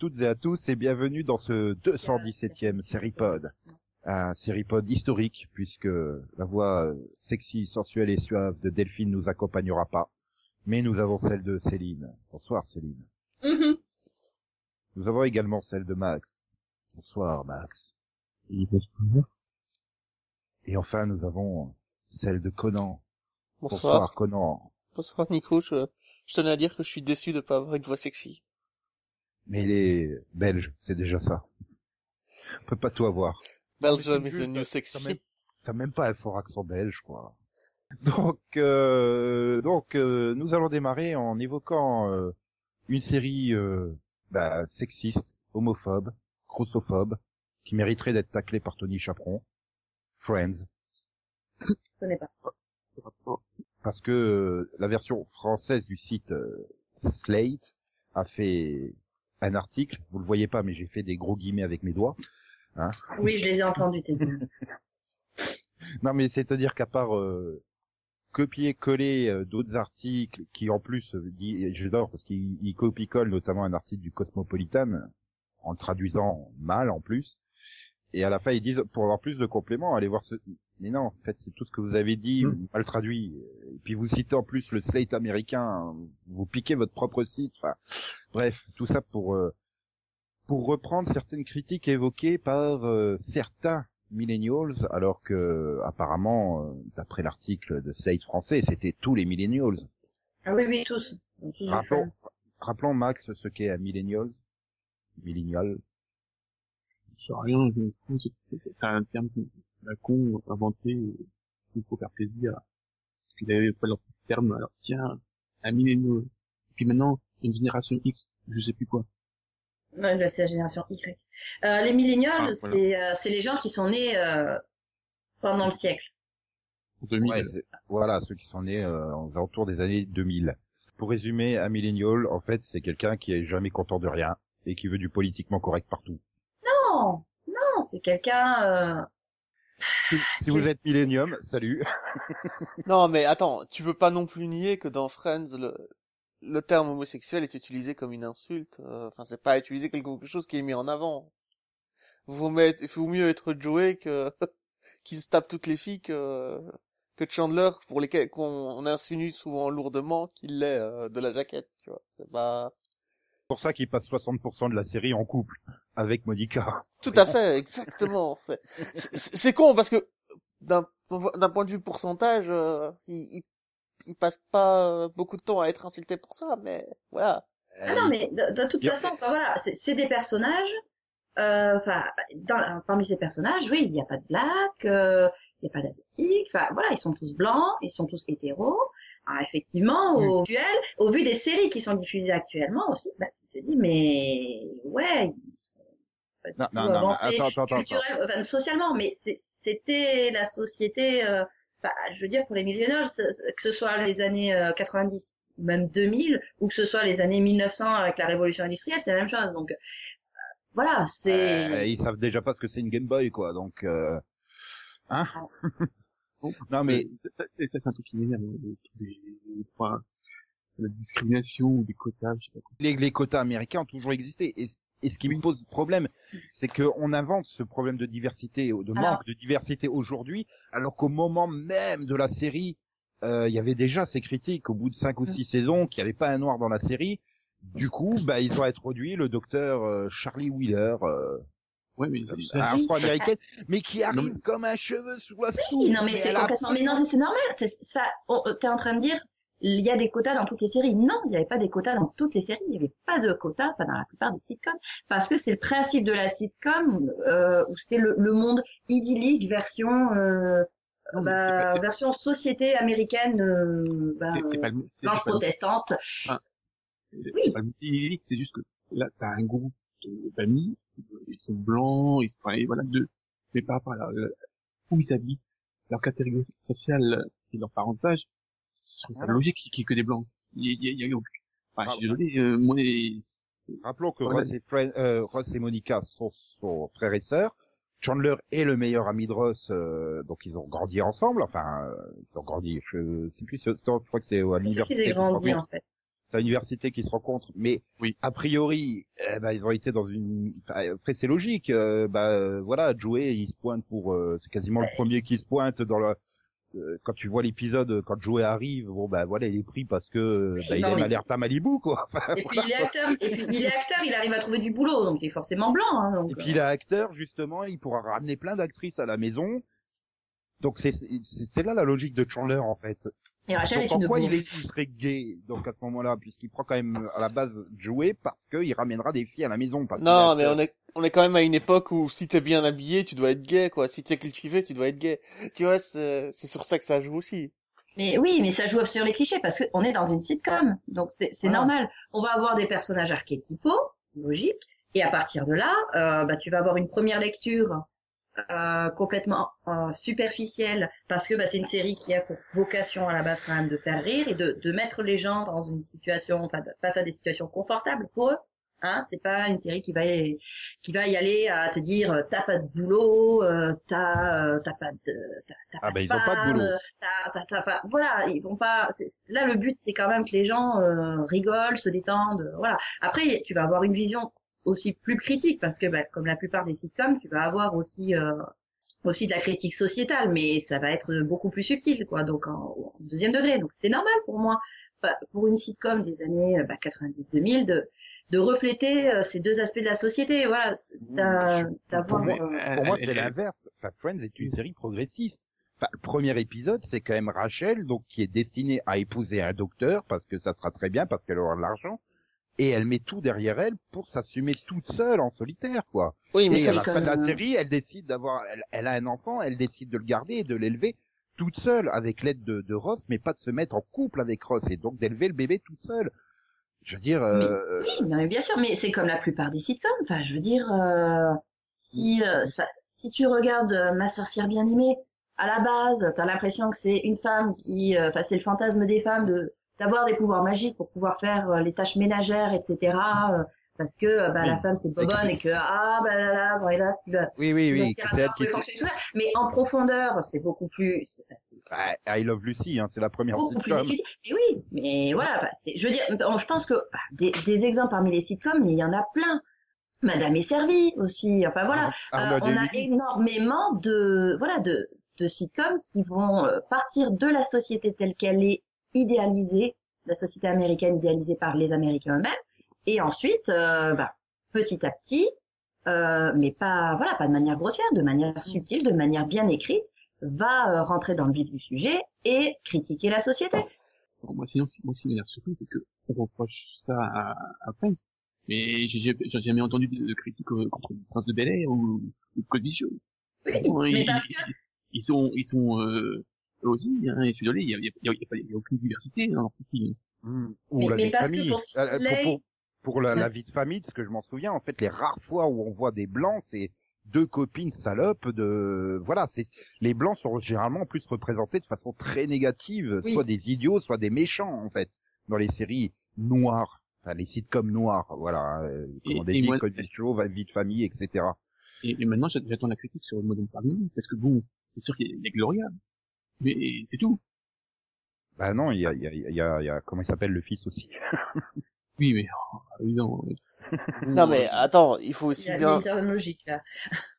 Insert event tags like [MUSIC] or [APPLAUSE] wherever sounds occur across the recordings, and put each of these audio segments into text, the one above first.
toutes et à tous et bienvenue dans ce 217e Seripod. Un Seripod historique puisque la voix euh, sexy, sensuelle et suave de Delphine nous accompagnera pas. Mais nous avons celle de Céline. Bonsoir Céline. Mhm. Nous avons également celle de Max. Bonsoir Max. Et enfin nous avons celle de Conan. Bonsoir. Conan. Bonsoir Nico, je, je tenais à dire que je suis déçu de pas avoir une voix sexy. Mais il est belge, c'est déjà ça. On peut pas tout avoir. Belgium is the new sexy. T'as même pas un fort accent belge, quoi. Donc, euh, donc, euh, nous allons démarrer en évoquant euh, une série euh, bah, sexiste, homophobe, grossophobe, qui mériterait d'être taclée par Tony Chaperon. Friends, Je connais pas. parce que euh, la version française du site euh, Slate a fait un article. Vous le voyez pas, mais j'ai fait des gros guillemets avec mes doigts. Oui, je les ai entendus, tes. [LAUGHS] Non, mais c'est-à-dire qu'à part euh, copier-coller euh, d'autres articles qui en plus, euh, dit- j'adore parce qu'il il copie-colle notamment un article du Cosmopolitan en le traduisant mal en plus. Et à la fin, ils disent, pour avoir plus de compléments, allez voir ce... Mais non, en fait, c'est tout ce que vous avez dit, Mm. mal traduit. Et puis vous citez en plus le Slate américain, vous piquez votre propre site. Enfin, bref, tout ça pour euh, pour reprendre certaines critiques évoquées par euh, certains millennials, alors que apparemment, euh, d'après l'article de Slate français, c'était tous les millennials. Ah oui, oui, tous. Rappelons, rappelons Max ce qu'est un millennial. Millennial. Je sais rien, je m'en fous, c'est, c'est, c'est c'est un terme la con inventé euh, juste pour faire plaisir. Parce qu'il avait pas leur terme, alors tiens, un millénaire. Et puis maintenant, une génération X, je sais plus quoi. Ouais, là, c'est la génération Y. Euh, les millénials, Ah, voilà. c'est euh, c'est les gens qui sont nés euh, pendant le siècle. En 2000. Ouais, c'est- voilà, ceux qui sont nés euh, aux alentours des années 2000. Pour résumer, un millennial, en fait, c'est quelqu'un qui est jamais content de rien et qui veut du politiquement correct partout. Non, non, c'est quelqu'un. Si, vous êtes millénium, salut. [LAUGHS] Non, mais attends, tu peux pas non plus nier que dans Friends, le, le terme homosexuel est utilisé comme une insulte. euh, Enfin, c'est pas utilisé comme quelque chose qui est mis en avant. Vous mettre, il faut mieux être Joey que [LAUGHS] qui se tape toutes les filles que que Chandler pour lesquels qu'on on insinue souvent lourdement qu'il est euh, de la jaquette. Tu vois, c'est pas pour ça qu'il passe 60% de la série en couple avec Monica. Tout à fait, exactement. [LAUGHS] C'est- C'est c'est con parce que d'un d'un point de vue pourcentage, euh, il, il, il passe pas euh, beaucoup de temps à être insulté pour ça, mais voilà. Ah non, mais de, de toute façon, enfin, voilà, c'est c'est des personnages. euh, Enfin, dans- parmi ces personnages, oui, il n'y a pas de black, euh, il n'y a pas d'asiatique. Enfin, voilà, ils sont tous blancs, ils sont tous hétéros. Alors, effectivement, au duel, au vu des séries qui sont diffusées actuellement aussi, bah, tu te dis, mais ouais, ils sont pas du Non, tout non, non, non, avancés attends, attends, attends. culturel- enfin, socialement, mais c'était la société. euh, bah, je veux dire pour les millénaires, que ce soit les années euh, 90 ou même 2000 ou que ce soit les années 1900 avec la révolution industrielle, c'est la même chose. Donc euh, voilà, c'est Euh, ils savent déjà pas ce que c'est une Game Boy, quoi. Donc, euh... hein Bon, [LAUGHS] Non, mais Euh, Et ça, c'est un truc qui m'énerve, hein, les, les, les points, la discrimination ou des quotas, je sais pas quoi. les, les quotas américains ont toujours existé. Et, et ce qui me pose problème, c'est qu'on invente ce problème de diversité, de manque de diversité aujourd'hui, alors qu'au moment même de la série, euh, il y avait déjà ces critiques au bout de cinq ou six saisons qu'il n'y avait pas un noir dans la série. Du coup, bah, ils ont introduit le docteur euh, Charlie Wheeler, euh, Ouais, mais c'est, c'est- afro-américaine, mais qui arrive Non, mais- comme un cheveu sous la soupe. Oui, non mais c'est elle a complètement mais non mais c'est normal, c'est ça on- t'es en train de dire il y a des quotas dans toutes les séries. Non, il n'y avait pas des quotas dans toutes les séries, il n'y avait pas de quotas, pas dans la plupart des sitcoms parce que c'est le principe de la sitcom euh, où c'est le, le monde idyllique version euh, Non, mais bah, c'est pas- c'est- version société américaine euh, bah, c'est, c'est pas le, c'est, blanche c'est pas le- protestante. c'est pas le multi c'est juste que là, t'as un groupe de- d'amis, ils sont blancs, ils sont, enfin, et voilà, deux. Mais par rapport à la- la- où ils habitent, leur catégorie sociale et leur parentage, je trouve ça Voilà. logique qu'il y ait que des blancs. Il y a, il y a, il y a- enfin, Ah, je suis désolé, euh, moi, et- Rappelons que Voilà. Ross et, Fred- euh, Ross et Monica sont, sont frères et sœurs. Chandler est le meilleur ami de Ross, euh, donc ils ont grandi ensemble. Enfin, euh, ils ont grandi. Je sais plus. Je crois que c'est à C'est sûr qu'ils l'université. aient qu'ils se grandi, en fait. C'est à l'université qu'ils se rencontrent. Mais Oui. a priori, eh ben, ils ont été dans une. enfin, après, c'est logique. euh, bah euh, voilà, Joey, il se pointe pour. euh, c'est quasiment le premier qui se pointe dans le. euh, Quand tu vois l'épisode, euh, quand Joey arrive, bon bah voilà, il est pris parce que euh, bah, il Non, aime alerte à Malibu quoi. [LAUGHS] Enfin, Et puis il est acteur, et puis il est acteur, il arrive à trouver du boulot, donc il est forcément blanc. Hein, donc, Et puis il est acteur, justement, il pourra ramener plein d'actrices à la maison. Donc c'est c'est c'est là la logique de Chandler en fait. Et Rachel Donc est en une quoi il, est, il serait gay donc à ce moment-là puisqu'il prend quand même à la base jouer parce qu'il ramènera des filles à la maison. Parce Non, mais on est, on est quand même à une époque où si t'es bien habillé, tu dois être gay, quoi. Si t'es cultivé, tu dois être gay. Tu vois, c'est c'est sur ça que ça joue aussi. Mais oui, mais ça joue sur les clichés parce qu'on est dans une sitcom, donc c'est normal. On va avoir des personnages archétypaux, logique, et à partir de là, euh, bah, tu vas avoir une première lecture euh, complètement euh, superficielle parce que bah, c'est une série qui a pour vocation à la base quand même de faire rire et de, de mettre les gens dans une situation, enfin, face à des situations confortables pour eux. Hein, c'est pas une série qui va y, qui va y aller à te dire euh, t'as pas de boulot, euh, t'as euh, t'as pas de t'as, t'as Ah pas bah, de ils ont pas de boulot. t'as, t'as, t'as- enfin, voilà, ils vont pas. c'est- Là, le but, c'est quand même que les gens euh, rigolent, se détendent, voilà. Après, tu vas avoir une vision aussi plus critique parce que, bah, comme la plupart des sitcoms, tu vas avoir aussi euh, aussi de la critique sociétale, mais ça va être beaucoup plus subtil, quoi. Donc en, en deuxième degré. Donc c'est normal pour moi, bah, pour une sitcom des années euh, bah, 90-2000, de de refléter euh, ces deux aspects de la société. Voilà, c'est- d'a- Pour d'avoir. moi, euh, pour moi, c'est l'inverse. Enfin, Friends est une série progressiste. Enfin, le premier épisode, c'est quand même Rachel, donc qui est destinée à épouser un docteur parce que ça sera très bien, parce qu'elle aura de l'argent, et elle met tout derrière elle pour s'assumer toute seule en solitaire, quoi. Oui, mais Et à la fin de la série, elle décide d'avoir, elle, elle a un enfant, elle décide de le garder et de l'élever toute seule avec l'aide de, de Ross, mais pas de se mettre en couple avec Ross et donc d'élever le bébé toute seule. Je veux dire, euh, Oui, non, mais bien sûr, mais c'est comme la plupart des sitcoms. Enfin, je veux dire, euh, si euh, si tu regardes euh, Ma sorcière bien aimée, à la base, t'as l'impression que c'est une femme qui, euh, enfin, c'est le fantasme des femmes de d'avoir des pouvoirs magiques pour pouvoir faire euh, les tâches ménagères, etc. euh, parce que euh, bah, Oui. la femme c'est bobonne et que ah bah là là, voilà, c'est le oui, oui, oui, c'est elle qui. Mais en profondeur, c'est beaucoup plus, c'est Ah, I Love Lucy, hein, c'est la première beaucoup plus sitcom. étudié. Mais oui, mais voilà, bah, c'est- je veux dire, je pense que bah, des, des exemples parmi les sitcoms, il y en a plein. Madame est servie aussi. Enfin voilà, Euh, on a énormément de voilà de de sitcoms qui vont partir de la société telle qu'elle est idéalisée, la société américaine idéalisée par les Américains eux-mêmes, et ensuite, euh, bah, petit à petit, euh, mais pas voilà pas de manière grossière, de manière subtile, de manière bien écrite, va euh, rentrer dans le vif du sujet et critiquer la société. Bon, moi, sinon, moi, ce qui m'énerve surtout, c'est que on reproche ça à, à Prince. Mais j'ai jamais entendu de, critique contre le Prince de Bel Air ou, ou Cody Show. Oui, mais ils, parce que ils- sont, ils sont euh, aussi. Hein, et je suis désolé, il y a, il y a, il y a, y a aucune diversité dans leur style. Mm. Ou Mais- la mais vie de parce famille. pour Euh, Slay- pour, pour, pour la, vie de famille, ce que je m'en souviens, en fait, les rares fois où on voit des blancs, c'est deux copines salopes de, voilà, c'est, les blancs sont généralement plus représentés de façon très négative, Oui. soit des idiots, soit des méchants, en fait, dans les séries noires, enfin, les sitcoms noirs, voilà, euh, comme Et- on et dit, moi- Cody Show, vie de famille, etc. Et, et maintenant, j'a- j'attends la critique sur Modern Family, parce que bon, c'est sûr qu'il y, a- il y a Gloria, mais c'est tout. Bah non, il y a, il y a, il y a, il y a- comment il s'appelle le fils aussi. [LAUGHS] Oui, mais oh, évidemment. Non, mais attends, il faut il aussi y a bien, une logique là.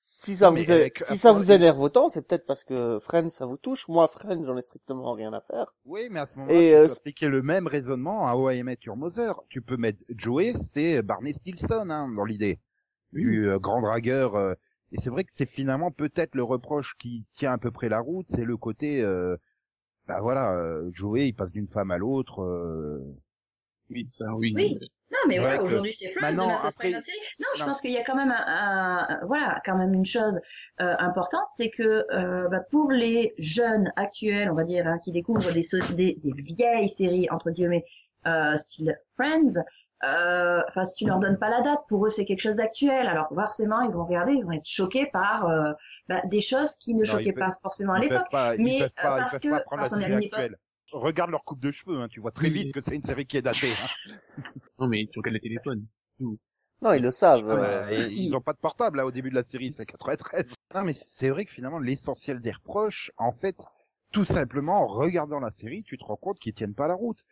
si ça Non, vous, avec- si ça vous énerve autant, c'est peut-être parce que Friends, ça vous touche. Moi, Friends, j'en ai strictement rien à faire. Oui, mais à ce moment-là, Et, tu euh, peux appliquer le même raisonnement à How I Met Your Mother. Tu peux mettre Joey, c'est Barney Stinson, hein, dans l'idée. Du euh, grand dragueur. euh, et c'est vrai que c'est finalement peut-être le reproche qui tient à peu près la route, c'est le côté, euh, bah voilà, euh, Joey, il passe d'une femme à l'autre. euh, Oui, ça, oui. Oui. Non, mais C'est voilà, aujourd'hui c'est Friends, demain ce sera une autre série. Non, je Non. pense qu'il y a quand même un, un- un- voilà, quand même une chose euh, importante, c'est que euh, bah, pour les jeunes actuels, on va dire, hein, qui découvrent des, so- des, des vieilles séries entre guillemets, euh, style Friends, euh, enfin si tu leur donnes pas la date, pour eux c'est quelque chose d'actuel. Alors forcément ils vont regarder, ils vont être choqués par euh, bah, des choses qui ne Non, choquaient pas forcément à l'époque. mais, peuvent euh, pas, ils parce peuvent que- pas prendre la parce qu'on est à une époque-. Regarde leur coupe de cheveux, hein, tu vois très Oui. vite que c'est une série qui est datée. hein. [LAUGHS] Non, mais tu regardes le téléphone. Non, ils le savent. Ah euh, et ils ont pas de portable là au début de la série, c'est 93. Non mais c'est vrai que finalement l'essentiel des reproches, en fait, tout simplement en regardant la série, tu te rends compte qu'ils tiennent pas la route.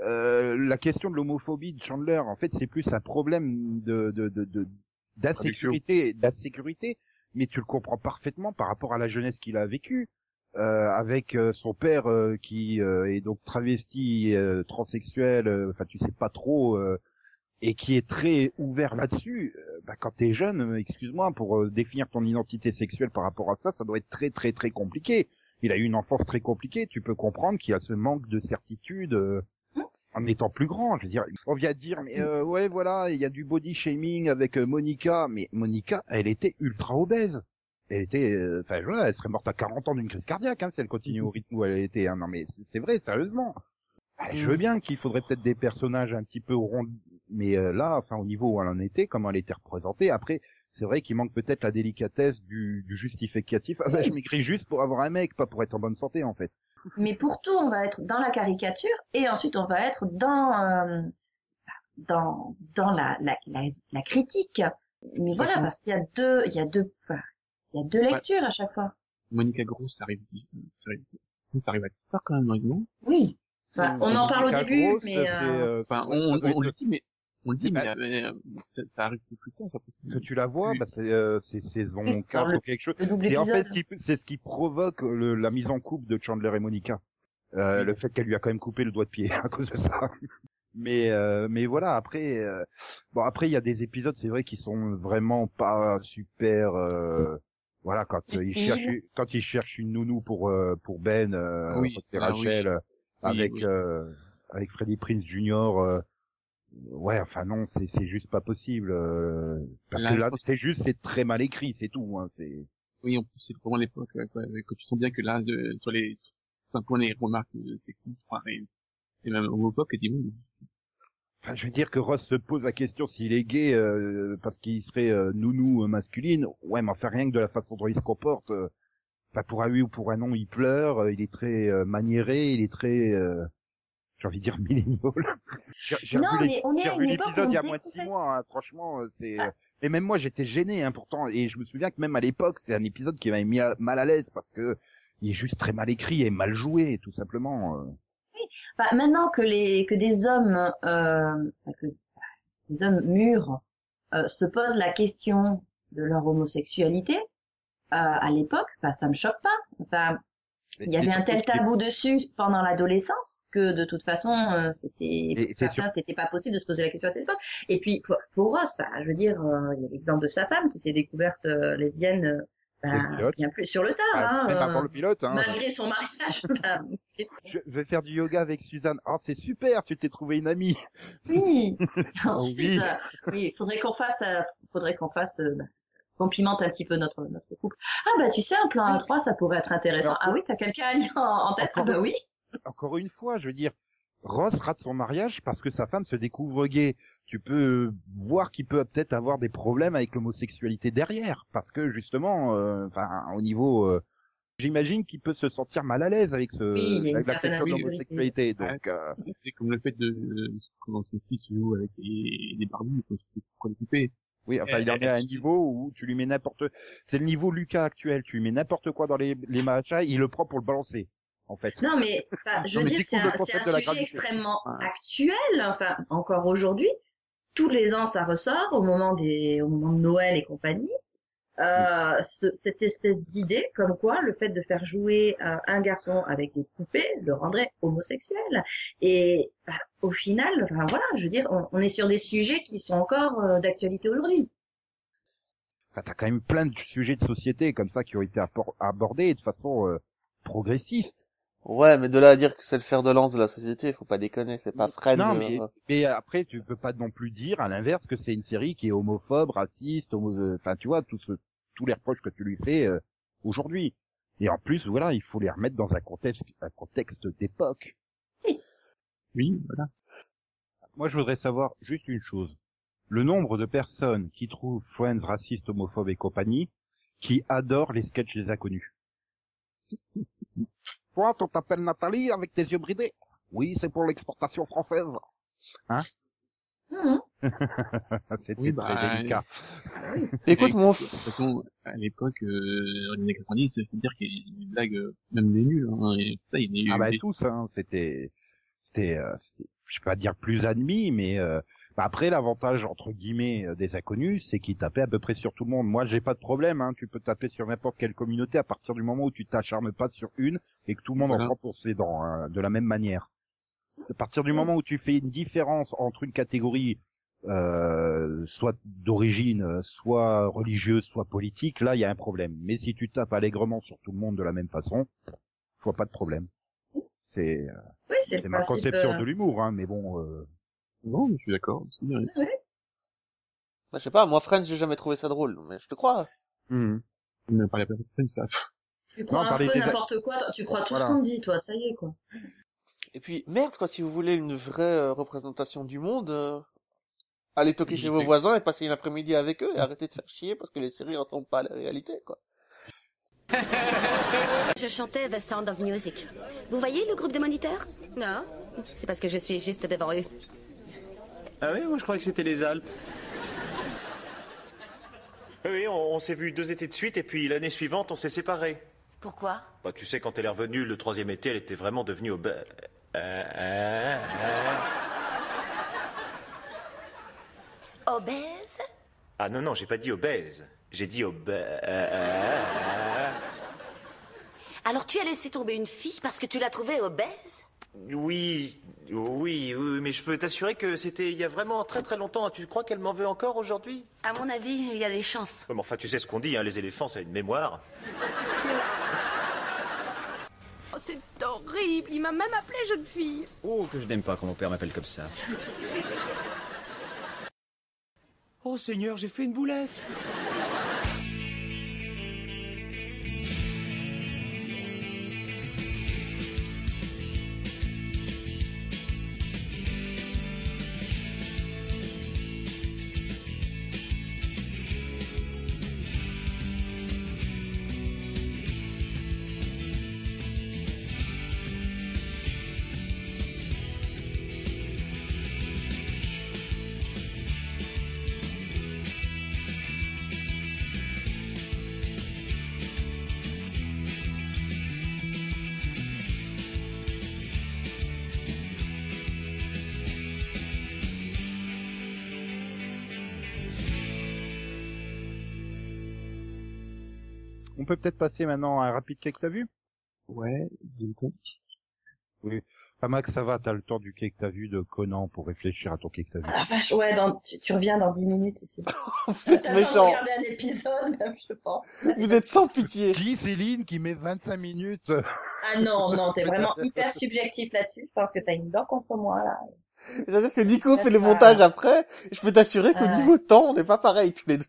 Euh, la question de l'homophobie de Chandler, en fait, c'est plus un problème de de de de- d'insécurité, d'insécurité, mais tu le comprends parfaitement par rapport à la jeunesse qu'il a vécue. Euh, avec euh, son père euh, qui euh, est donc travesti, euh, transsexuel, euh, enfin tu sais pas trop, euh, et qui est très ouvert là-dessus, bah, quand t'es jeune, excuse-moi, pour définir ton identité sexuelle par rapport à ça, ça doit être très très très compliqué. Il a eu une enfance très compliquée, tu peux comprendre qu'il y a ce manque de certitude euh, en étant plus grand. Je veux dire, on vient de dire, mais euh, ouais, voilà, il y a du body shaming avec euh, Monica, mais Monica, elle était ultra obèse. Elle était, euh, enfin, voilà, elle serait morte à 40 ans d'une crise cardiaque, hein, si elle continue au rythme où elle était. hein. Non, mais c'est- vrai, sérieusement. Ah, Je veux bien qu'il faudrait peut-être des personnages un petit peu ronds, mais euh, là, enfin, au niveau où elle en était, comment elle était représentée, après, c'est vrai qu'il manque peut-être la délicatesse du, du justificatif. Ah bah, je m'écris juste pour avoir un mec, pas pour être en bonne santé, en fait. Mais pour tout, on va être dans la caricature et ensuite on va être dans euh, dans dans la la, la, la critique. Mais voilà, façon- parce qu'il y a deux, il y a deux, enfin, il y a deux lectures à chaque fois. Monica Gross, ça arrive, ça arrive, ça arrive assez tard quand même, non? Oui. Enfin, on en parle au début, Gross, mais euh, euh, Enfin, ouais, on, on, on le dit, mais on le dit, mais, Ah. euh, euh, ça, ça arrive plus tard, après. que tu la vois, bah c'est euh, c'est saison Oui, c'est 4 dans le- ou quelque chose. C'est en fait ce qui c'est ce qui provoque le- la mise en couple de Chandler et Monica. Euh, Oui. Le fait qu'elle lui a quand même coupé le doigt de pied [LAUGHS] à cause de ça. Mais euh, mais voilà après euh, bon après il y a des épisodes c'est vrai qui sont vraiment pas super euh, voilà quand euh, il cherche quand il cherche une nounou pour euh, pour Ben euh, Oui, c'est ah Rachel euh, Oui, avec oui. euh, avec Freddie Prince Jr. euh, ouais enfin non c'est c'est juste pas possible euh, parce Là, que là c'est juste c'est très mal écrit c'est tout hein, c'est Oui, en plus, c'est vraiment l'époque, quoi, que tu sens bien que là, de, sur les, sur certains points, les remarques euh, sexistes, et, et même homophobes, et dis, oui, Enfin, je veux dire que Ross se pose la question s'il est gay euh, parce qu'il serait euh, nounou euh, masculine. Ouais, mais enfin rien que de la façon dont il se comporte. euh, Enfin, pour un oui ou pour un non, il pleure. euh, il est très euh, maniéré. Il est très, euh, j'ai envie de dire millénial. J'ai revu l'épisode il y a moins de six mois. hein, franchement, euh, c'est. Ah. euh, Et même moi, j'étais gêné, hein, pourtant. Et je me souviens que même à l'époque, c'est un épisode qui m'avait mis à- mal à l'aise parce que il est juste très mal écrit et mal joué, tout simplement. euh. Enfin, maintenant que les que des hommes euh, que des hommes mûrs euh, se posent la question de leur homosexualité euh, à l'époque, bah, ça me choque pas. Enfin, il y avait un tel tabou dessus pendant l'adolescence que de toute façon euh, c'était pour c'était pas possible de se poser la question à cette époque. Et puis pour, pour Ross, bah, je veux dire, euh, il y a l'exemple de sa femme qui s'est découverte euh, lesbienne euh, bah, bien plus sur le tard, Ah, hein, euh, avant le pilote. Hein, malgré son mariage. [LAUGHS] bah, Je vais faire du yoga avec Suzanne. Oh, c'est super, tu t'es trouvé une amie. Oui. [LAUGHS] Ensuite, oui. euh, oui, il faudrait qu'on fasse, euh, faudrait qu'on fasse, bah, qu'on pimente un petit peu notre notre couple. Ah bah tu sais, un plan à trois, ça pourrait être intéressant. Alors, ah oui, t'as quelqu'un en, en tête? Ah encore- bah oui. Encore une fois, je veux dire, Ross rate son mariage parce que sa femme se découvre gay. Tu peux voir qu'il peut peut-être avoir des problèmes avec l'homosexualité derrière, parce que justement, euh, enfin, au niveau, euh, j'imagine qu'il peut se sentir mal à l'aise avec ce, Oui, il y a une avec la question de l'homosexualité. Donc, euh, c'est comme le fait de, euh, comment ses fils jouent avec les, les Barbies, quoi, c'était c'est trop occupé. Oui, enfin, il en est à un niveau où tu lui mets n'importe, c'est le niveau Lucas actuel. Tu lui mets n'importe quoi dans les, les matchs, il le prend pour le balancer, en fait. Non mais, enfin, [LAUGHS] je veux dire, c'est un, sujet gravité. extrêmement Ouais. actuel. Enfin, encore aujourd'hui, tous les ans, ça ressort au moment des, au moment de Noël et compagnie. Euh, ce- cette espèce d'idée comme quoi le fait de faire jouer euh, un garçon avec des poupées le rendrait homosexuel et bah, au final enfin, voilà je veux dire on, on est sur des sujets qui sont encore euh, d'actualité aujourd'hui Enfin, t'as quand même plein de sujets de société comme ça qui ont été abordés de façon euh, progressiste. Ouais, mais de là à dire que c'est le fer de lance de la société, faut pas déconner, c'est pas Friends. Non, mais, mais après, tu peux pas non plus dire, à l'inverse, que c'est une série qui est homophobe, raciste, homo- enfin, tu vois, tout ce, tous les reproches que tu lui fais euh, aujourd'hui. Et en plus, voilà, il faut les remettre dans un contexte, un contexte d'époque. Oui, voilà. Moi, je voudrais savoir juste une chose. Le nombre de personnes qui trouvent Friends raciste, homophobe et compagnie, qui adorent les sketchs des inconnus. [LAUGHS] Toi, on t'appelle Nathalie avec tes yeux bridés Oui, c'est pour l'exportation française. [LAUGHS] Mhm. C'était Oui, bah, très délicat. [LAUGHS] Écoute, mon... De toute façon, à l'époque, euh, les années 90, il faut dire qu'il y a des blagues, euh, même des nuls, hein, et ça, il y a eu. Ah bah des- tous, hein, c'était, c'était, euh, c'était, je vais pas dire plus admis, mais euh, après l'avantage entre guillemets euh, des inconnus, c'est qu'ils tapaient à peu près sur tout le monde. Moi, j'ai pas de problème, hein, tu peux taper sur n'importe quelle communauté à partir du moment où tu t'acharnes pas sur une et que tout le monde Voilà. en prend pour ses dents, hein, de la même manière. À partir du moment où tu fais une différence entre une catégorie euh, soit d'origine, euh, soit religieuse, soit politique, là il y a un problème. Mais si tu tapes allègrement sur tout le monde de la même façon, je vois pas de problème. C'est euh, Oui, ma conception euh, de l'humour, hein, mais bon. Euh... Non, mais je suis d'accord. aussi, hein. Bah, je sais pas, moi Friends, j'ai jamais trouvé ça drôle, mais je te crois. On ne parlait pas de Friends, ça. Tu crois Non, un parler peu des- n'importe quoi, tu crois tout Voilà. ce qu'on te dit, toi, ça y est, quoi. Et puis, merde, quoi, si vous voulez une vraie euh, représentation du monde, euh, allez toquer chez vos voisins et passer une après-midi avec eux et arrêtez de faire chier parce que les séries ressemblent pas à la réalité, quoi. [LAUGHS] Je chantais The Sound of Music. Vous voyez le groupe de moniteurs? Non C'est parce que je suis juste devant eux. Ah oui, moi je croyais que c'était les Alpes. Oui, on, on s'est vu deux étés de suite et puis l'année suivante on s'est séparés. Pourquoi? Bah, tu sais, quand elle est revenue le troisième été, elle était vraiment devenue obèse. Euh, euh, euh. Obèse? Ah non, non, j'ai pas dit obèse. J'ai dit obèse. Alors tu as laissé tomber une fille parce que tu l'as trouvée obèse? Oui, oui, oui, mais je peux t'assurer que c'était il y a vraiment très très longtemps. Tu crois qu'elle m'en veut encore aujourd'hui? À mon avis, il y a des chances. Ouais, mais Enfin, tu sais ce qu'on dit, hein, les éléphants, ça a une mémoire. Oh, c'est horrible, il m'a même appelé jeune fille. Oh, que je n'aime pas quand mon père m'appelle comme ça. Oh Seigneur, j'ai fait une boulette. Peut peut-être passer maintenant à un rapide cake que t'as vu? Ouais, du coup. Ah Max, ça va, t'as le temps du cake que t'as vu de Conan pour réfléchir à ton cake que t'as vu? Ah vache, ouais, dans, tu, tu reviens dans 10 minutes. c'est- [LAUGHS] Vous êtes regarder un épisode, même, [LAUGHS] je pense. Vous êtes sans pitié. [LAUGHS] Qui Céline qui met 25 minutes Ah non, non, t'es vraiment hyper subjectif là-dessus. Je pense que t'as une dent contre moi, là. C'est-à-dire que Nico fait le montage après. Je peux t'assurer qu'au Ah ouais. niveau temps, on n'est pas pareil tous les deux.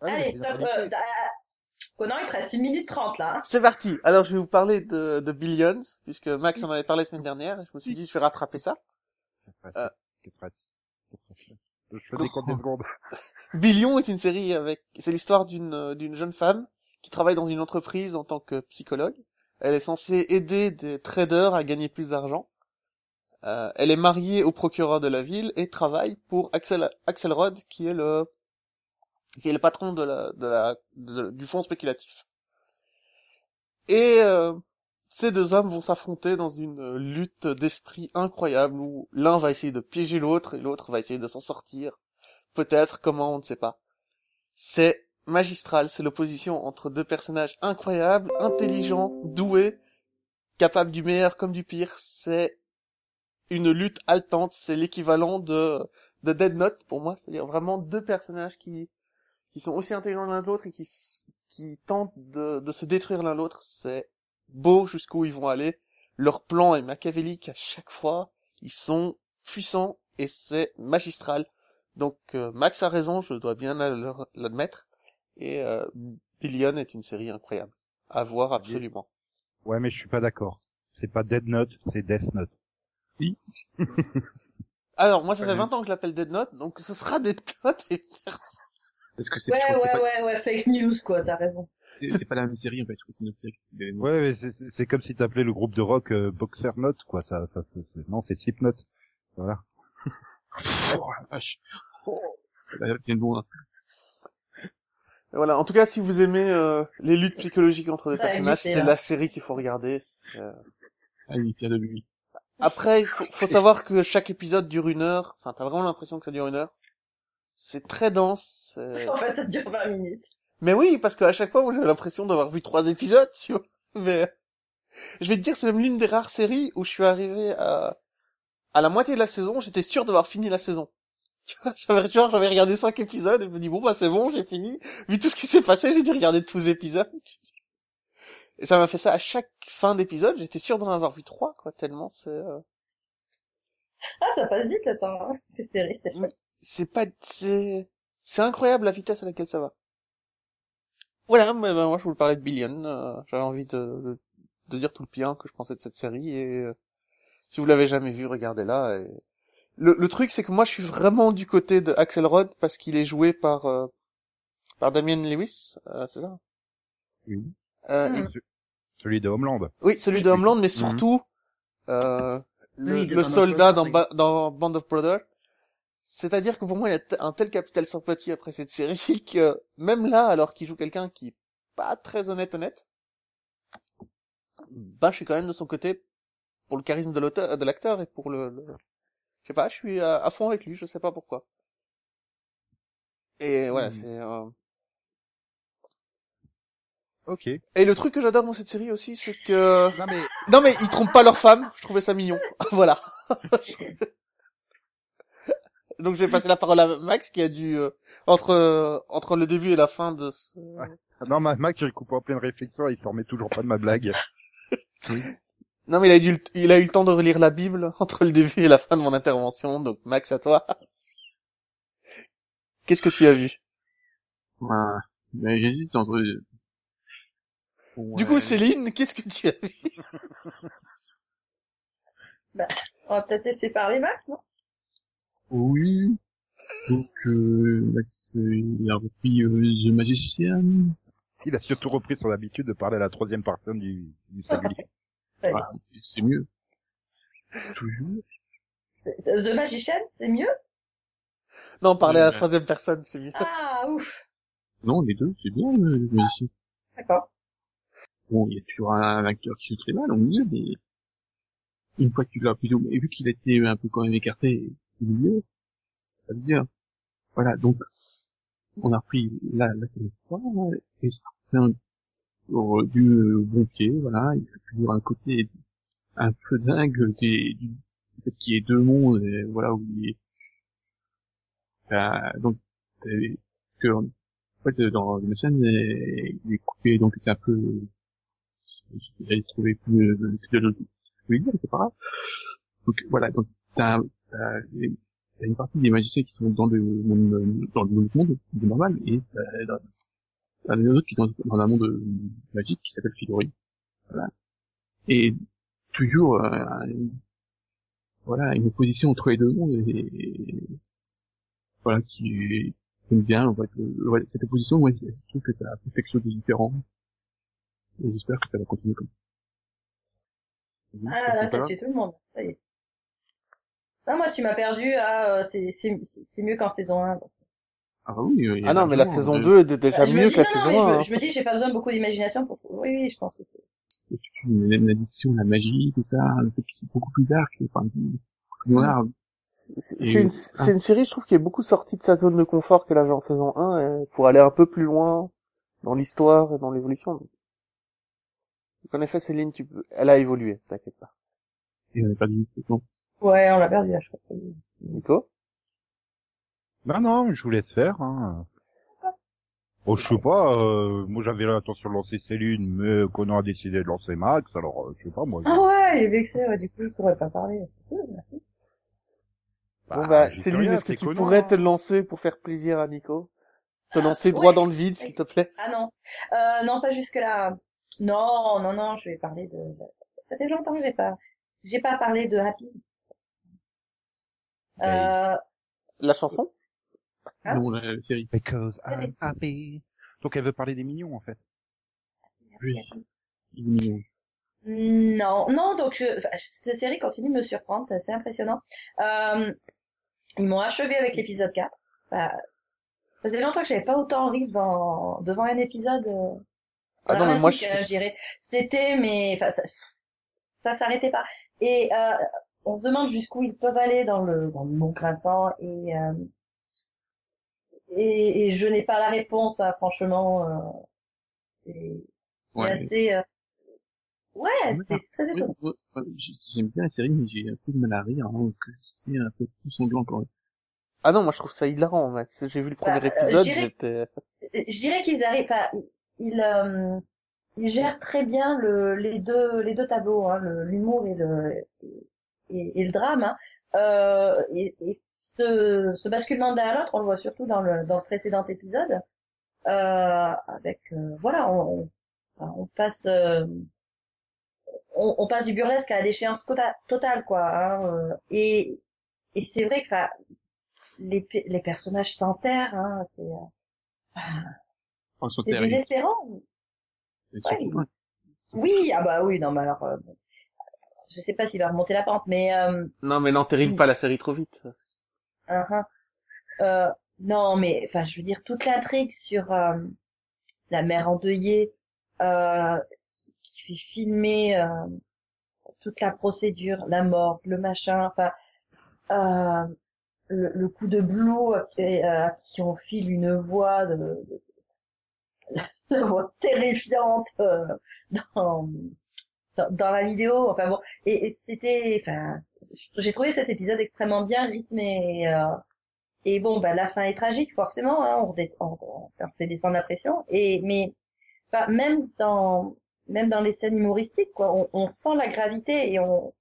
Ah, Allez, stop. Conan, il te reste une minute trente, là. hein. C'est parti. Alors, je vais vous parler de, de Billions, puisque Max en avait parlé la semaine dernière, et je me suis dit, je vais rattraper ça. Euh. 86, 87. Je fais des comptes des secondes. [LAUGHS] Billion est une série avec, c'est l'histoire d'une, euh, d'une jeune femme qui travaille dans une entreprise en tant que psychologue. Elle est censée aider des traders à gagner plus d'argent. Euh, elle est mariée au procureur de la ville et travaille pour Axel, Axelrod, qui est le, qui est le patron de la, de la, du fonds spéculatif. Et euh, ces deux hommes vont s'affronter dans une lutte d'esprit incroyable où l'un va essayer de piéger l'autre et l'autre va essayer de s'en sortir. Peut-être, comment, on ne sait pas. C'est magistral, c'est l'opposition entre deux personnages incroyables, intelligents, doués, capables du meilleur comme du pire. C'est une lutte haletante, c'est l'équivalent de, de Dead Note pour moi, c'est-à-dire vraiment deux personnages qui, qui sont aussi intelligents l'un que l'autre et qui, s- qui tentent de, de se détruire l'un l'autre. C'est beau jusqu'où ils vont aller. Leur plan est machiavélique à chaque fois. Ils sont puissants et c'est magistral. Donc euh, Max a raison, je dois bien l'admettre. Et euh, Billion est une série incroyable. À voir absolument. Ouais, mais je suis pas d'accord. C'est pas Dead Note, c'est Death Note. [LAUGHS] Alors moi ça fait Ouais. 20 ans que je l'appelle Dead Note, donc ce sera Dead Note [LAUGHS] et Est-ce que c'est Ouais, ouais, c'est pas- ouais, ouais, fake news, quoi, t'as raison. c'est- C'est pas la même série, en fait. Je crois que c'est une autre série. c'est Ouais, mais c'est- c'est c'est comme si t'appelais le groupe de rock euh, Boxer Note, quoi. Ça, ça, c'est- non, c'est Slip Note. Voilà. [LAUGHS] Oh la vache. Oh, ça va être bon. Hein. Voilà. En tout cas, si vous aimez euh, les luttes psychologiques entre des Ouais, personnages, c'est là. la série qu'il faut regarder. C'est, euh, Ah, fier de lui. Après, il faut, faut savoir que chaque épisode dure une heure. Enfin, t'as vraiment l'impression que ça dure une heure. C'est très dense. c'est- En fait, ça dure 20 minutes. Mais oui, parce qu'à chaque fois, j'ai l'impression d'avoir vu trois épisodes, tu vois. Mais je vais te dire, c'est même l'une des rares séries où je suis arrivé à à la moitié de la saison, j'étais sûr d'avoir fini la saison. Tu vois, [LAUGHS] j'avais genre, j'avais regardé cinq épisodes et je me dis bon bah c'est bon, j'ai fini. Vu tout ce qui s'est passé, j'ai dû regarder tous les épisodes. [LAUGHS] Et ça m'a fait ça à chaque fin d'épisode. J'étais sûr d'en avoir vu trois, quoi. Tellement c'est euh, Ah, ça passe vite le temps, hein. Cette série, c'est chouette. C'est pas c'est c'est incroyable la vitesse à laquelle ça va. Voilà, mais ben, moi je voulais parler de Billion. euh, J'avais envie de, de de dire tout le bien que je pensais de cette série et euh, si vous l'avez jamais vu, regardez-la. Et... Le, le truc c'est que moi je suis vraiment du côté de Axelrod parce qu'il est joué par euh, par Damien Lewis, euh, c'est ça? Oui. Et- Celui de Homeland. Oui, celui de Homeland, mais surtout euh, le, le Band of soldat dans. Ba- dans Band of Brothers. C'est-à-dire que pour moi, il y a un tel capital sympathie après cette série [LAUGHS] que même là, alors qu'il joue quelqu'un qui est pas très honnête honnête, bah je suis quand même de son côté pour le charisme de l'auteur, de l'acteur et pour le, le- je sais pas, je suis à, à fond avec lui, je sais pas pourquoi. Et voilà, Hmm. c'est. euh, Ok. Et le truc que j'adore dans cette série aussi, c'est que Non mais Non mais ils trompent pas leur femme, je trouvais ça mignon. [LAUGHS] voilà. [LAUGHS] Donc je vais passer la parole à Max qui a dû euh, entre euh, entre le début et la fin de ce... non, ma Mac, je le coupe en pleine réflexion, et il s'en remet toujours pas de ma blague. [LAUGHS] Non mais il a dû il a eu le temps de relire la Bible [LAUGHS] entre le début et la fin de mon intervention. Donc Max à toi. Qu'est-ce que tu as vu? Voilà. Mais j'hésite entre... Du coup Céline, qu'est-ce que tu as vu? On va peut-être laisser parler Max, non? Oui. Donc, euh, euh, il a repris euh, The Magician. Il a surtout repris son habitude de parler à la troisième personne du, du singulier. [LAUGHS] Voilà, c'est mieux. Toujours. The Magician, c'est mieux? Non, parler à la troisième personne, c'est mieux. Ah, ouf. Non, les deux, c'est bien, euh, The Magician. D'accord. Bon, il y a toujours un acteur qui joue très mal au milieu, mais une fois que tu l'as plus ou et vu qu'il a été un peu quand même écarté milieu, ça va bien. Voilà, donc, on a repris la, la série 3, et ça revient au- du euh, bon pied, voilà, il y a toujours un côté un peu dingue des, du fait qu'il y ait deux mondes, et voilà, où il est, euh, donc, euh, parce que, en fait, dans le scène, il est coupé, donc c'est un peu, j'ai trouvé plus le style de voulais dire, c'est pas grave. Donc voilà, donc t'as, t'as, les- t'as une partie des magiciens qui sont dans le monde, dans le monde normal, et t'as, dans- les autres qui sont dans un monde euh, magique qui s'appelle Figuri. Voilà. Et toujours, euh, une- voilà, une opposition entre les deux mondes, et, voilà, qui j'aime bien, en fait, le- cette opposition, je trouve que ça fait quelque chose de différent. Et j'espère que ça va continuer comme ça. Ah, là, t'as tué tout le monde. Ça y est. Non, moi, tu m'as perdu à, euh, c'est, c'est, c'est mieux qu'en saison 1. Ah oui, euh, Ah non, mais la saison euh, 2 est déjà Je me mieux dis, que la non, saison mais je 1. me- hein. Je me dis, j'ai pas besoin de beaucoup d'imagination pour, oui, oui, je pense que c'est, il y a toute une, une addiction à la magie, tout ça, le fait que c'est beaucoup plus dark, enfin, noir. C'est une, c'est une série, je trouve, qui est beaucoup sortie de sa zone de confort qu'elle avait en saison 1 euh, pour aller un peu plus loin dans l'histoire et dans l'évolution. Donc, en effet, Céline, tu peux... elle a évolué, t'inquiète pas. Et on n'est pas dit, non. Ouais, on l'a perdu, là, je crois. Nico Non, non, je vous laisse faire. Hein. Oh, je sais pas, euh, moi j'avais l'intention de lancer Céline, mais Conan a décidé de lancer Max, alors euh, je sais pas moi. Ah ouais, il est vexé, ouais, du coup, je pourrais pas parler. C'est cool, merci. Bon bah, Céline, est-ce que tu Conan, pourrais hein. te lancer pour faire plaisir à Nico? Te lancer droit ouais. dans le vide, s'il te plaît? Ah non. Euh, non, pas jusque là. Non, non, non, je vais parler de, ça fait longtemps que j'ai pas, j'ai pas parlé de Happy. Euh, La chanson? Hein Non, la série. Because I'm happy. Donc elle veut parler des mignons en fait. Oui. Non, non, donc je, enfin, cette série continue de me surprendre, c'est assez impressionnant. Euh, ils m'ont achevé avec l'épisode 4. Bah, ça faisait longtemps que j'avais pas autant ri devant, devant un épisode. Euh, Ah non, mais moi, je euh. C'était, mais enfin, ça, ça s'arrêtait pas. Et euh, on se demande jusqu'où ils peuvent aller dans le dans le mot grinçant et euh, et, et je n'ai pas la réponse, hein, franchement. Euh, c'est c'est Ouais, mais- assez. euh, Ouais, c'est c'est très étonnant. J'aime bien la série, mais j'ai un peu de mal à rire, hein, que c'est un peu tout sanglant quand même. Ah non, moi je trouve ça hilarant, Max. J'ai vu le premier Bah, euh, épisode, j'étais... je dirais qu'ils arrivent, enfin, ils, euh, ils gèrent très bien le, les deux, les deux tableaux, hein, le- l'humour et le, et, et le drame. Hein. Euh, et, et ce, ce basculement d'un à l'autre, on le voit surtout dans le, dans le précédent épisode, euh, avec, euh, voilà, on, on, on passe, euh, on, on passe du burlesque à la déchéance tota- totale, quoi. Hein, euh, et, et c'est vrai que, enfin, les, les personnages s'enterrent, hein, c'est, euh, il- désespérant. Ouais. Oui, ah bah oui, non, mais alors, euh, bon. Je sais pas s'il va remonter la pente, mais euh, Non, mais n'enterrile pas la série trop vite. hein, hein. Euh, non, mais enfin, je veux dire toute l'intrigue sur euh, la mère endeuillée euh, qui, qui fait filmer euh, toute la procédure, la mort, le machin, enfin, euh, le, le coup de euh, euh, à qui on file une voix de, de- [LAUGHS] la voix terrifiante euh, dans, dans dans la vidéo enfin bon et, et c'était enfin j'ai trouvé cet épisode extrêmement bien rythmé euh, et bon bah la fin est tragique forcément hein, on, on, on fait descendre la pression et mais bah, même dans même dans les scènes humoristiques quoi on, on sent la gravité et on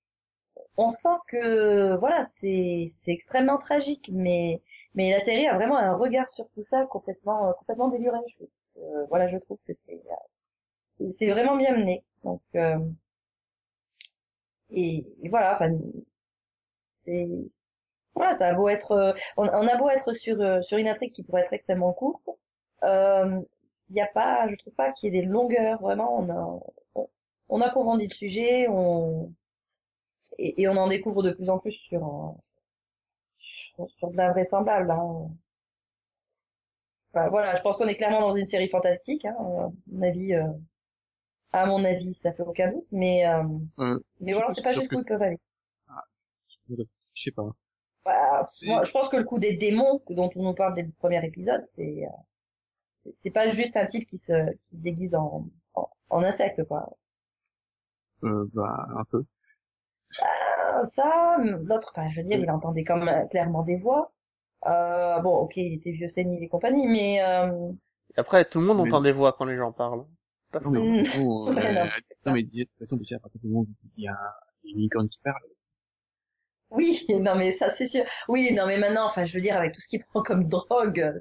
on sent que voilà c'est c'est extrêmement tragique mais mais la série a vraiment un regard sur tout ça complètement complètement déluré je. Euh, voilà je trouve que c'est c'est vraiment bien mené donc euh, et, et voilà enfin voilà ça a beau être euh, on, a beau être sur euh, sur une intrigue qui pourrait être extrêmement courte euh, il y a pas je trouve pas qu'il y ait des longueurs vraiment on a on, on approfondit le sujet on et, on en découvre de plus en plus sur euh, sur, sur de l'invraisemblable hein. Enfin, voilà je pense qu'on est clairement dans une série fantastique hein, à mon avis euh, à mon avis ça fait aucun doute mais euh, Euh, mais voilà c'est pas jusqu'où ils peuvent aller Je sais pas. Bah, moi, je pense que le coup des démons que- dont on nous parle dès le premier épisode, c'est euh, c'est pas juste un type qui se qui se déguise en en, en insecte quoi. Euh, bah, un peu. Ah, Ça, l'autre, enfin, je veux dire, il entendait quand même clairement des voix. Euh, bon, ok, il était vieux sénile et compagnie, mais euh, après, tout le monde Mais- entend des voix quand les gens parlent. Non, mais, bon, [LAUGHS] euh, non. mais de toute façon, déjà, à partir du moment où il y a une licorne qui parle, oui, non mais ça c'est sûr. Oui, non mais maintenant, enfin, je veux dire, avec tout ce qu'il [LAUGHS] prend comme drogue,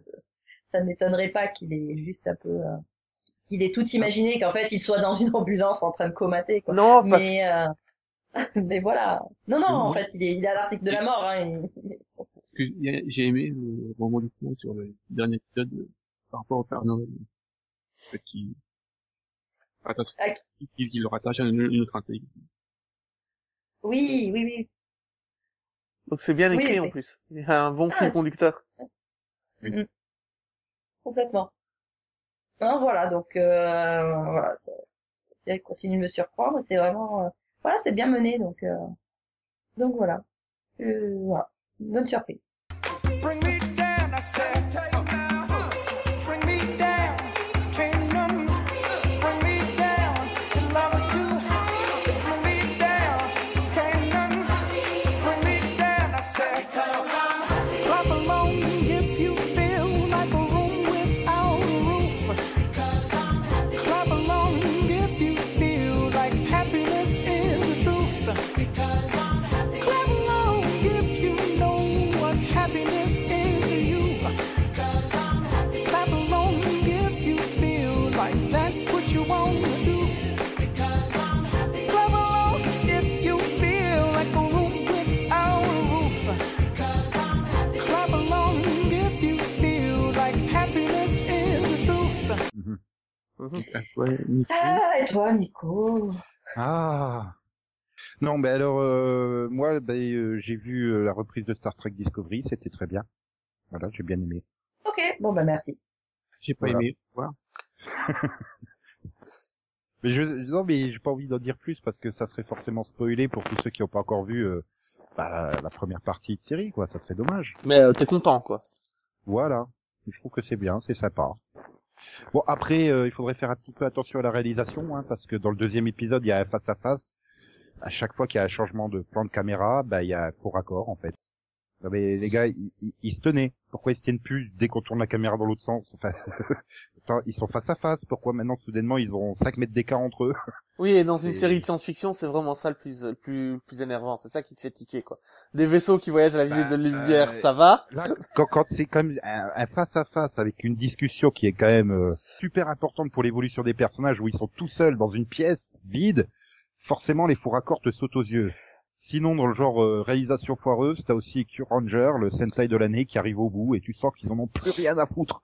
ça ne m'étonnerait pas qu'il ait juste un peu, euh, qu'il ait tout imaginé qu'en fait il soit dans une ambulance en train de comater quoi. Non, parce mais euh, [LAUGHS] mais voilà non non en fait il est il est à l'article de la mort hein, que j'ai aimé le rebondissement sur le dernier épisode par rapport au Père Noël. Qui, qui, qui le rattache à une, une autre intrigue. oui oui oui donc c'est bien Oui, écrit en oui. plus. Il y a un bon fil Ah. conducteur. complètement non voilà donc euh, voilà ça, ça continue de me surprendre c'est vraiment euh, voilà c'est bien mené donc euh, donc voilà euh, voilà bonne surprise Bring me Mhm. Ah, Nico. ah et toi Nico Ah Non, mais alors euh, moi, ben, euh, j'ai vu euh, la reprise de Star Trek Discovery, c'était très bien. Voilà, j'ai bien aimé. Ok, bon bah merci. J'ai pas Voilà. aimé. Voilà. [LAUGHS] Mais je, non, mais j'ai pas envie d'en dire plus parce que ça serait forcément spoilé pour tous ceux qui n'ont pas encore vu euh, bah, la, la première partie de série, quoi. Ça serait dommage. Mais euh, t'es content, quoi. Voilà. Je trouve que c'est bien, c'est sympa. Bon, après, euh, il faudrait faire un petit peu attention à la réalisation, hein, parce que dans le deuxième épisode, il y a un face à face. À chaque fois qu'il y a un changement de plan de caméra, bah il y a un faux raccord en fait. Non, mais les gars, ils, ils- ils se tenaient. Pourquoi ils se tiennent plus dès qu'on tourne la caméra dans l'autre sens? Enfin, [LAUGHS] ils sont face à face. Pourquoi maintenant soudainement ils ont 5 mètres d'écart entre eux? Oui, et dans une Et- série de science-fiction, c'est vraiment ça le plus, le plus, le plus énervant. C'est ça qui te fait tiquer, quoi. Des vaisseaux qui voyagent à la vitesse Bah, de la lumière, euh, ça va. Là, quand, quand c'est quand même un, un face à face avec une discussion qui est quand même euh, super importante pour l'évolution des personnages, où ils sont tout seuls dans une pièce vide, forcément les faux raccords te sautent aux yeux. Sinon, dans le genre euh, réalisation foireuse, t'as aussi Q-Ranger, le Sentai de l'année, qui arrive au bout, et tu sens qu'ils en ont plus rien à foutre.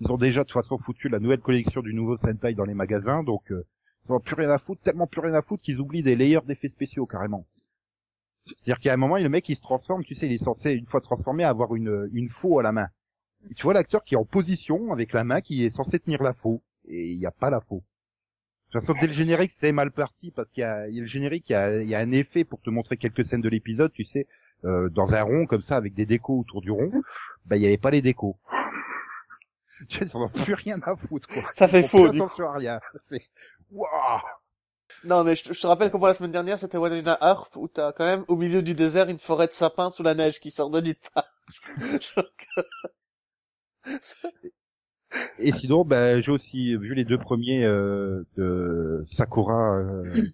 Ils ont déjà de toute façon foutu la nouvelle collection du nouveau Sentai dans les magasins, donc euh, ils ont plus rien à foutre, tellement plus rien à foutre qu'ils oublient des layers d'effets spéciaux carrément. C'est-à-dire qu'à un moment, le mec il se transforme, tu sais, il est censé une fois transformé avoir une une faux à la main. Tu vois l'acteur qui est en position avec la main qui est censé tenir la faux et il n'y a pas la faux. De toute façon, dès le générique, c'est mal parti parce qu'il y a, il y a le générique, il y a, il y a un effet pour te montrer quelques scènes de l'épisode, tu sais, euh, dans un rond comme ça avec des décos autour du rond. Bah, il n'y avait pas les décos. [LAUGHS] Tu sais, ils en ont plus rien à foutre, quoi. Ça fait faux, du attention à rien. C'est, waouh! Non, mais je, je te rappelle que pour la semaine dernière, c'était One in a Harp, où t'as quand même, au milieu du désert, une forêt de sapins sous la neige qui sort de nulle part. [LAUGHS] Et sinon, bah, j'ai aussi vu les deux premiers euh, de Sakura euh,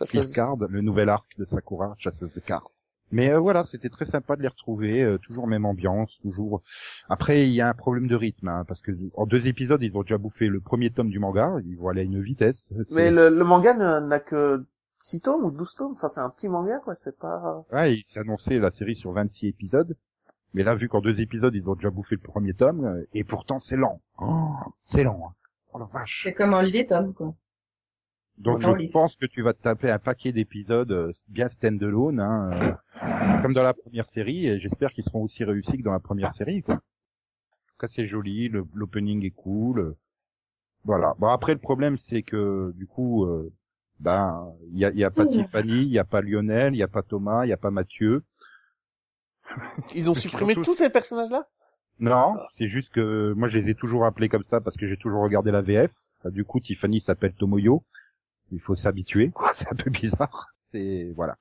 [CLEARS THROAT] Card, le nouvel arc de Sakura, chasseuse de cartes. Mais euh, voilà, c'était très sympa de les retrouver, euh, toujours même ambiance, toujours. Après, il y a un problème de rythme, hein, parce que en deux épisodes, ils ont déjà bouffé le premier tome du manga, ils vont aller à une vitesse. Mais le, le manga n'a que 6 tomes ou 12 tomes. Enfin, c'est un petit manga, quoi. C'est pas... Ouais, il s'est annoncé la série sur 26 épisodes. Mais là, vu qu'en deux épisodes, ils ont déjà bouffé le premier tome, euh, et pourtant c'est lent. Oh, c'est lent. Hein. Oh la vache. C'est comme un lit des tomes, quoi. Donc je les- pense que tu vas te taper un paquet d'épisodes euh, bien stand-alone, hein, euh, comme dans la première série, et j'espère qu'ils seront aussi réussis que dans la première série. Quoi. En tout cas, c'est joli, l'opening est cool. Voilà. Bon après, le problème, c'est que du coup, euh, ben, il y a, y a pas. Tiffany, il y a pas Lionel, il y a pas Thomas, il y a pas Mathieu. Ils ont supprimé tous ces personnages-là? Non, c'est juste que moi je les ai toujours appelés comme ça parce que j'ai toujours regardé la VF. Du coup, Tiffany s'appelle Tomoyo. Il faut s'habituer, quoi. [LAUGHS] C'est un peu bizarre. C'est voilà.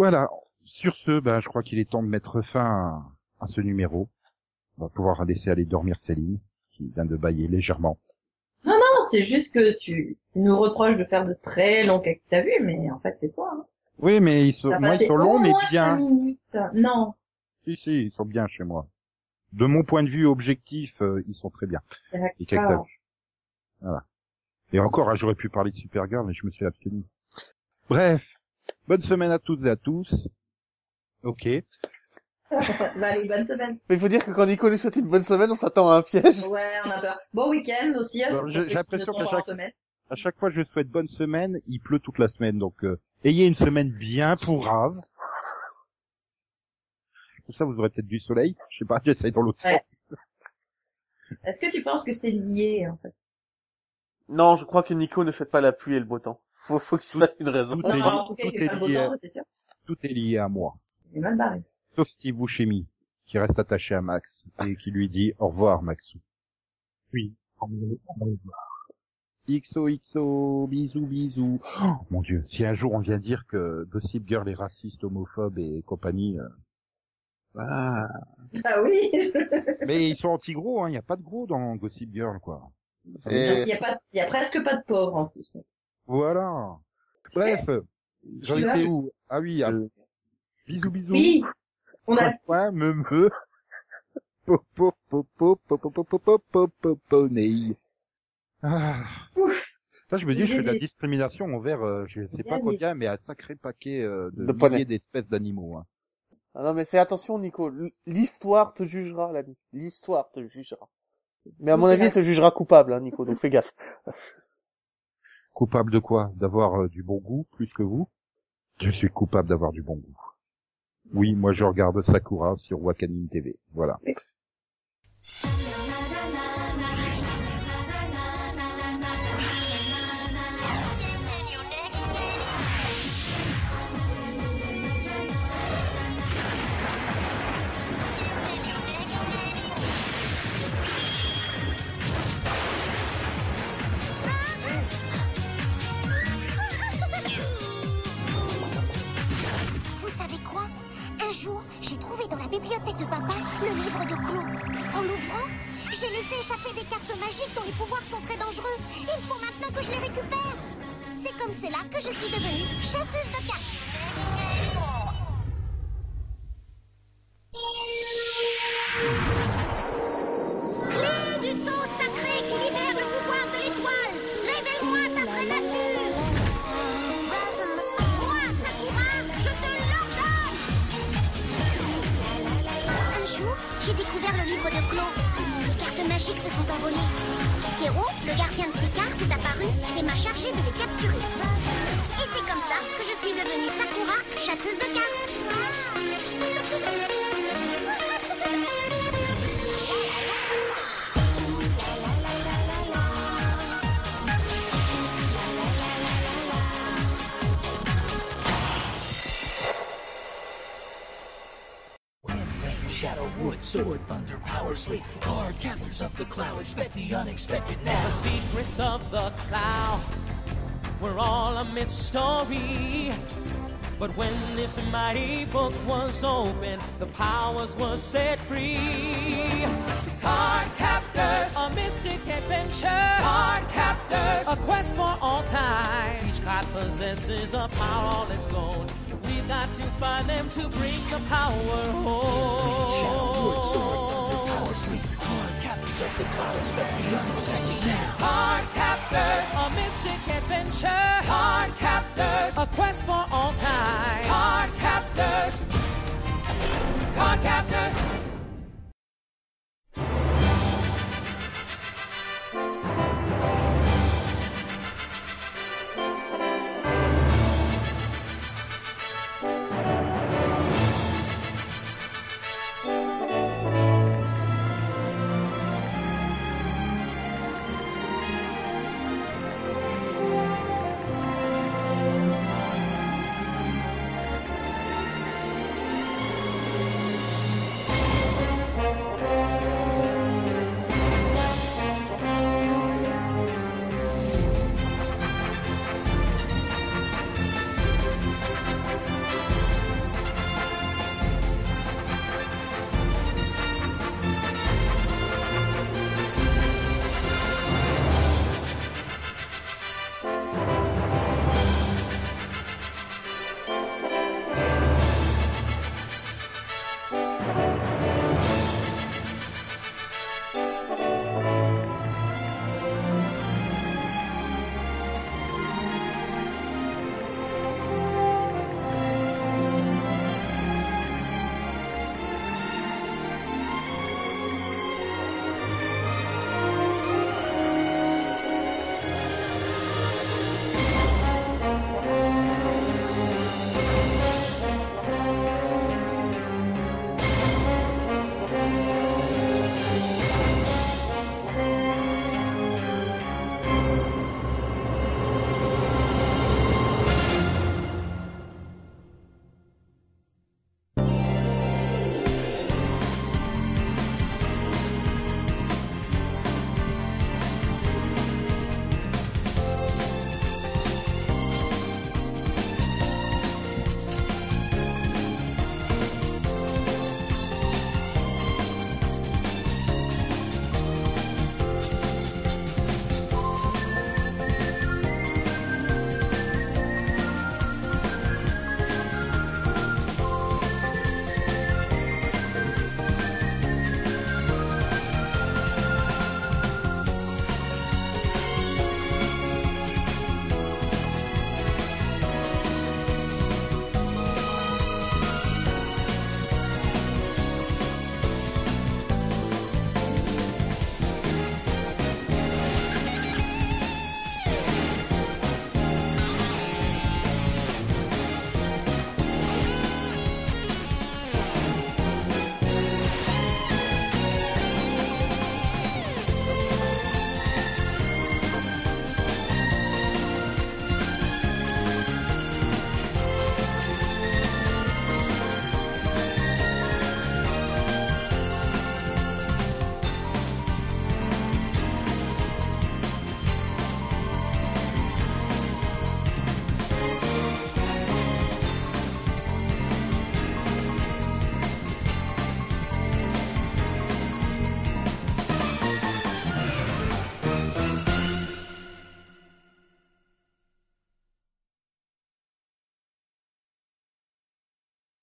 Voilà. Sur ce, ben, je crois qu'il est temps de mettre fin à, à ce numéro. On va pouvoir laisser aller dormir Céline, qui vient de bailler légèrement. Non, non, c'est juste que tu, tu nous reproches de faire de très longs que t'as vu, mais en fait, c'est toi. Hein. Oui, mais ils sont, moi, ils sont longs, mais bien. minutes. Non. Si, si, ils sont bien chez moi. De mon point de vue objectif, euh, ils sont très bien. Les t'as vu? Voilà. Et encore, hein, j'aurais pu parler de Supergirl, mais je me suis abstenu. Bref. Bonne semaine à toutes et à tous. Ok. [LAUGHS] bah, allez, bonne semaine. Mais il faut dire que quand Nico nous souhaite une bonne semaine, on s'attend à un piège. Ouais, on a peur. Bon week-end aussi. hein, j'ai- l'impression qu'à chaque- semaine. À chaque fois que je souhaite bonne semaine, il pleut toute la semaine, donc euh, ayez une semaine bien pourrave. Comme ça, vous aurez peut-être du soleil. Je sais pas, [LAUGHS] j'essaye dans l'autre Ouais. sens. Est-ce que tu penses que c'est lié, en fait? Non, je crois que Nico ne fait pas la pluie et le beau temps. Faut, faut qu'il se fasse une raison. Tout Non, est en tout cas, tout beau lié temps, sûr. Tout est lié à moi. Il est mal barré. Sauf Steve Buscemi, qui reste attaché à Max, et qui lui dit au revoir, Maxou. Oui. XOXO, bisous bisous. Oh, mon dieu, si un jour on vient dire que Gossip Girl est raciste, homophobe et compagnie, euh, Ah, Ah oui. [LAUGHS] mais ils sont anti-gros, hein, il n'y a pas de gros dans Gossip Girl, quoi. Et- Il y a pas, y a presque pas de pauvres en plus. Voilà. Bref, j'en étais où Ah oui, ah, bisous bisous. Oui. On a point me me popo popo popo popo popo poney. Là, je me dis, je fais de la discrimination envers, je ne sais pas combien, mais un sacré paquet de, milliers d'espèces d'animaux. Ah non, mais fais attention, Nico. L'histoire te jugera, l'ami. L'histoire te jugera. Mais à mon avis, elle te jugera coupable, hein, Nico, donc fais gaffe. Coupable de quoi? D'avoir euh, du bon goût plus que vous? Je suis coupable d'avoir du bon goût. Oui, moi je regarde Sakura sur Wakanim TV. Voilà. Bibliothèque de papa le livre de Clos. En l'ouvrant, j'ai laissé échapper des cartes magiques dont les pouvoirs sont très dangereux. Il faut maintenant que je les récupère. C'est comme cela que je suis devenue chasseuse de cartes. A mystery. But when this mighty book was opened, the powers were set free. Card captors, a mystic adventure. Card captors, a quest for all time. Each card possesses a power all its own. We've got to find them to bring the power Shadow, wood, sword, thunder, home. power, sleep of the clouds that we are now. Hard captors, a mystic adventure. Hard captors, a quest for all time. Hard captors, hard captors.